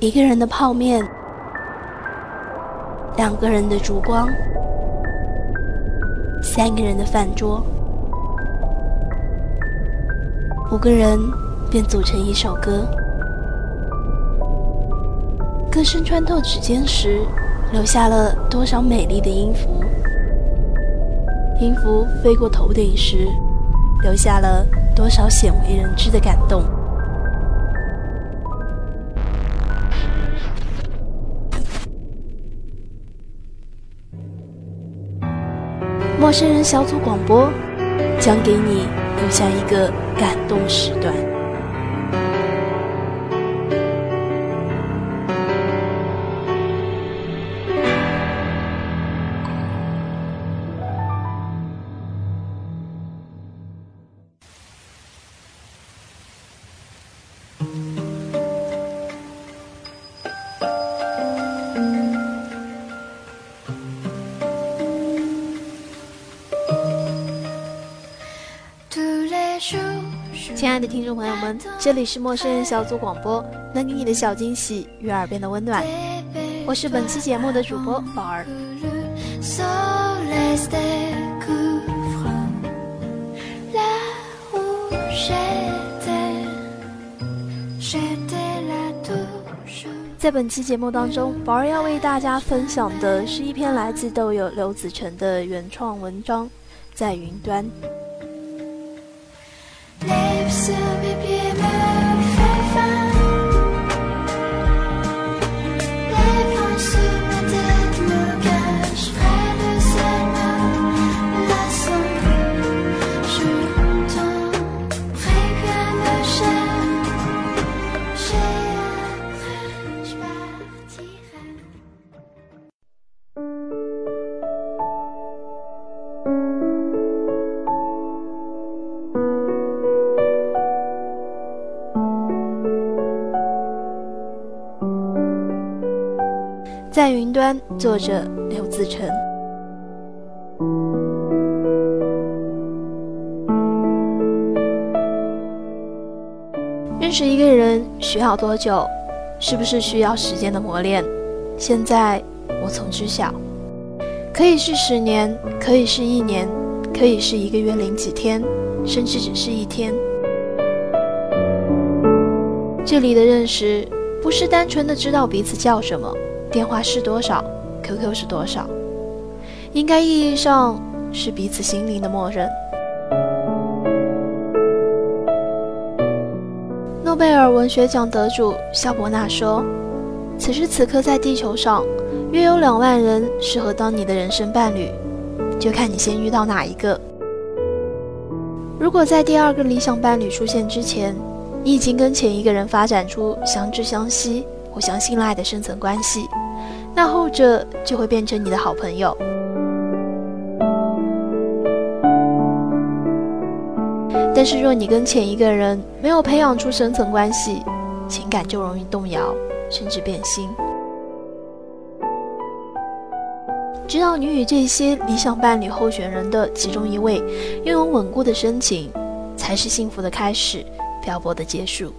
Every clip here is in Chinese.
一个人的泡面，两个人的烛光，三个人的饭桌，五个人便组成一首歌。歌声穿透指尖时，留下了多少美丽的音符？音符飞过头顶时，留下了多少鲜为人知的感动？陌生人小组广播将给你留下一个感动时段。亲爱的听众朋友们，这里是陌生人小组广播，能给你的小惊喜与耳边的温暖。我是本期节目的主播宝儿。在本期节目当中，宝儿要为大家分享的是一篇来自豆友刘子成的原创文章，在云端。在云端，作者刘自成。认识一个人需要多久？是不是需要时间的磨练？现在我从知晓，可以是十年，可以是一年，可以是一个月零几天，甚至只是一天。这里的认识，不是单纯的知道彼此叫什么。电话是多少？QQ 是多少？应该意义上是彼此心灵的默认。诺贝尔文学奖得主肖伯纳说：“此时此刻在地球上，约有两万人适合当你的人生伴侣，就看你先遇到哪一个。如果在第二个理想伴侣出现之前，你已经跟前一个人发展出相知相惜。”互相信赖的深层关系，那后者就会变成你的好朋友。但是若你跟前一个人没有培养出深层关系，情感就容易动摇，甚至变心。直到你与这些理想伴侣候选人的其中一位拥有稳固的深情，才是幸福的开始，漂泊的结束。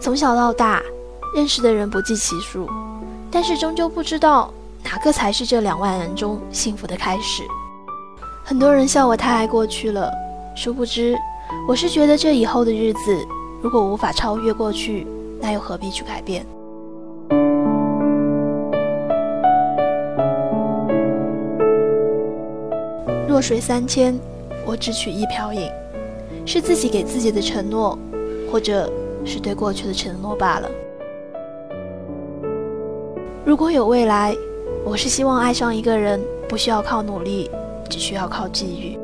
从小到大，认识的人不计其数，但是终究不知道哪个才是这两万人中幸福的开始。很多人笑我太爱过去了，殊不知，我是觉得这以后的日子，如果无法超越过去，那又何必去改变？弱水三千，我只取一瓢饮，是自己给自己的承诺，或者。是对过去的承诺罢了。如果有未来，我是希望爱上一个人不需要靠努力，只需要靠际遇。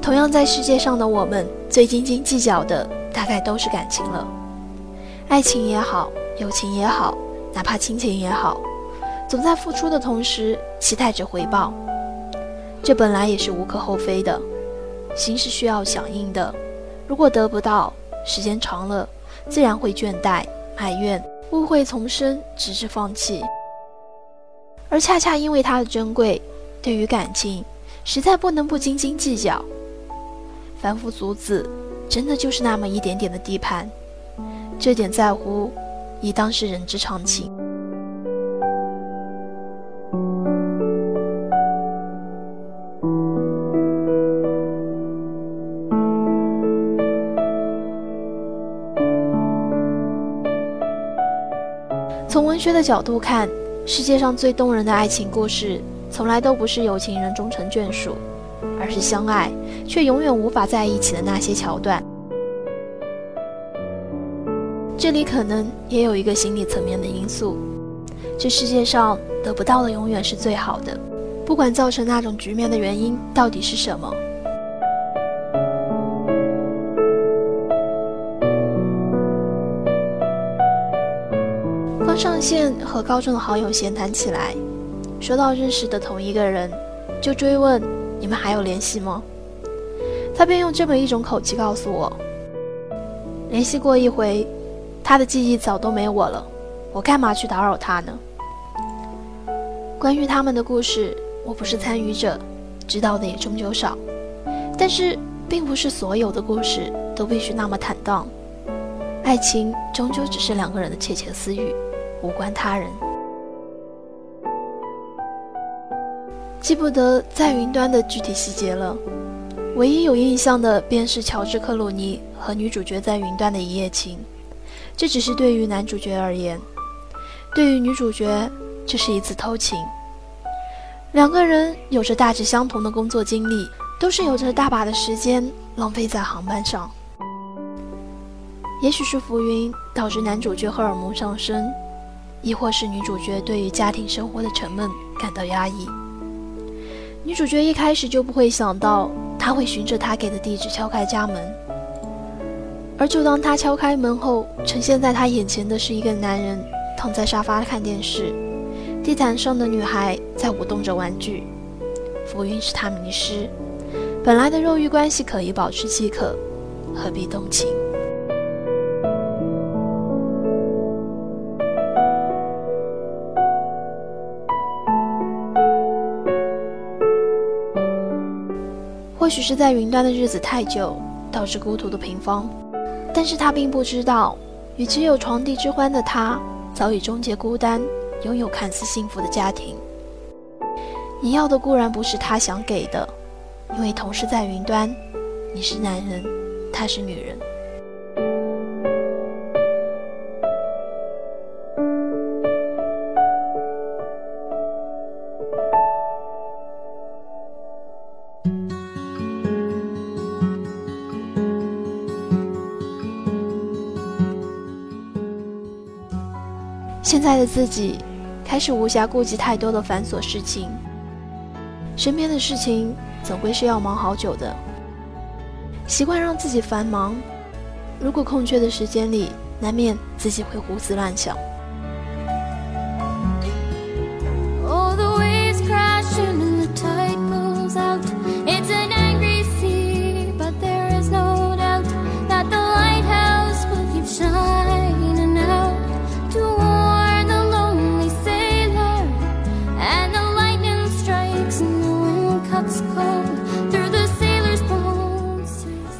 同样，在世界上的我们，最斤斤计较的大概都是感情了，爱情也好，友情也好。哪怕亲情也好，总在付出的同时期待着回报，这本来也是无可厚非的。心是需要响应的，如果得不到，时间长了，自然会倦怠、埋怨、误会丛生，直至放弃。而恰恰因为它的珍贵，对于感情，实在不能不斤斤计较。凡夫俗子，真的就是那么一点点的地盘，这点在乎，以当是人之常情。从文学的角度看，世界上最动人的爱情故事，从来都不是有情人终成眷属，而是相爱却永远无法在一起的那些桥段。这里可能也有一个心理层面的因素：这世界上得不到的永远是最好的，不管造成那种局面的原因到底是什么。刚上线和高中的好友闲谈起来，说到认识的同一个人，就追问：“你们还有联系吗？”他便用这么一种口气告诉我：“联系过一回，他的记忆早都没我了，我干嘛去打扰他呢？”关于他们的故事，我不是参与者，知道的也终究少。但是，并不是所有的故事都必须那么坦荡，爱情终究只是两个人的窃窃私语。无关他人，记不得在云端的具体细节了。唯一有印象的便是乔治·克鲁尼和女主角在云端的一夜情。这只是对于男主角而言，对于女主角，这是一次偷情。两个人有着大致相同的工作经历，都是有着大把的时间浪费在航班上。也许是浮云导致男主角荷尔蒙上升。亦或是女主角对于家庭生活的沉闷感到压抑。女主角一开始就不会想到他会循着他给的地址敲开家门，而就当他敲开门后，呈现在他眼前的是一个男人躺在沙发看电视，地毯上的女孩在舞动着玩具。浮云使他迷失，本来的肉欲关系可以保持饥渴，何必动情？或许是在云端的日子太久，导致孤独的平方，但是他并不知道，与其有床笫之欢的他，早已终结孤单，拥有看似幸福的家庭。你要的固然不是他想给的，因为同是在云端，你是男人，他是女人。现在的自己，开始无暇顾及太多的繁琐事情。身边的事情总归是要忙好久的，习惯让自己繁忙。如果空缺的时间里，难免自己会胡思乱想。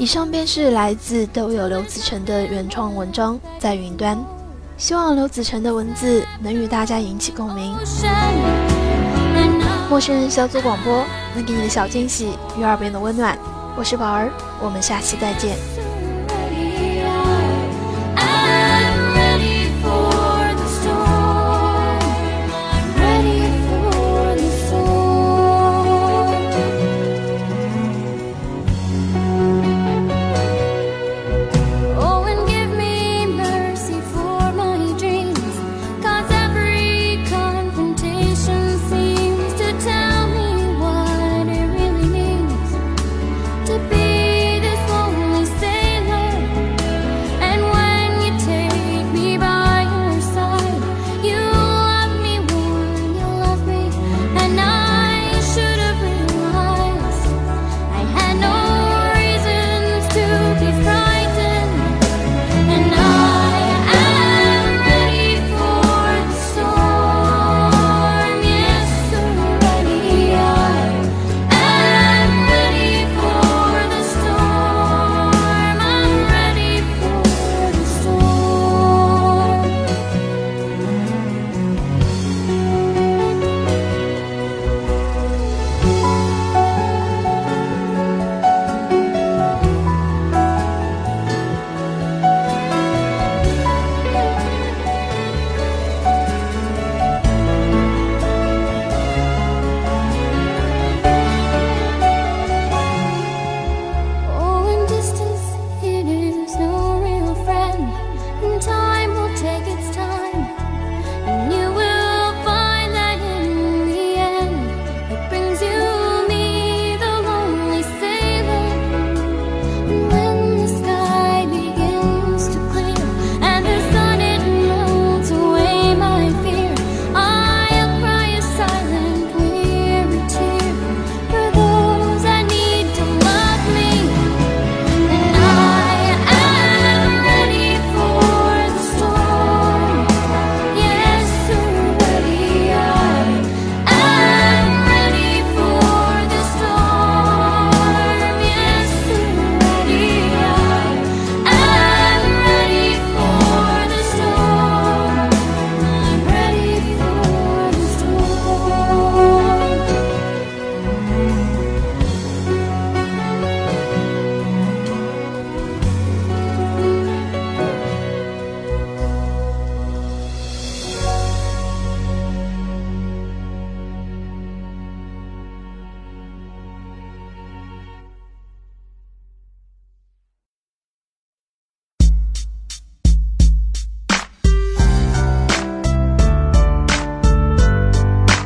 以上便是来自都有刘子成的原创文章，在云端。希望刘子成的文字能与大家引起共鸣。陌生人小组广播，能给你的小惊喜与耳边的温暖。我是宝儿，我们下期再见。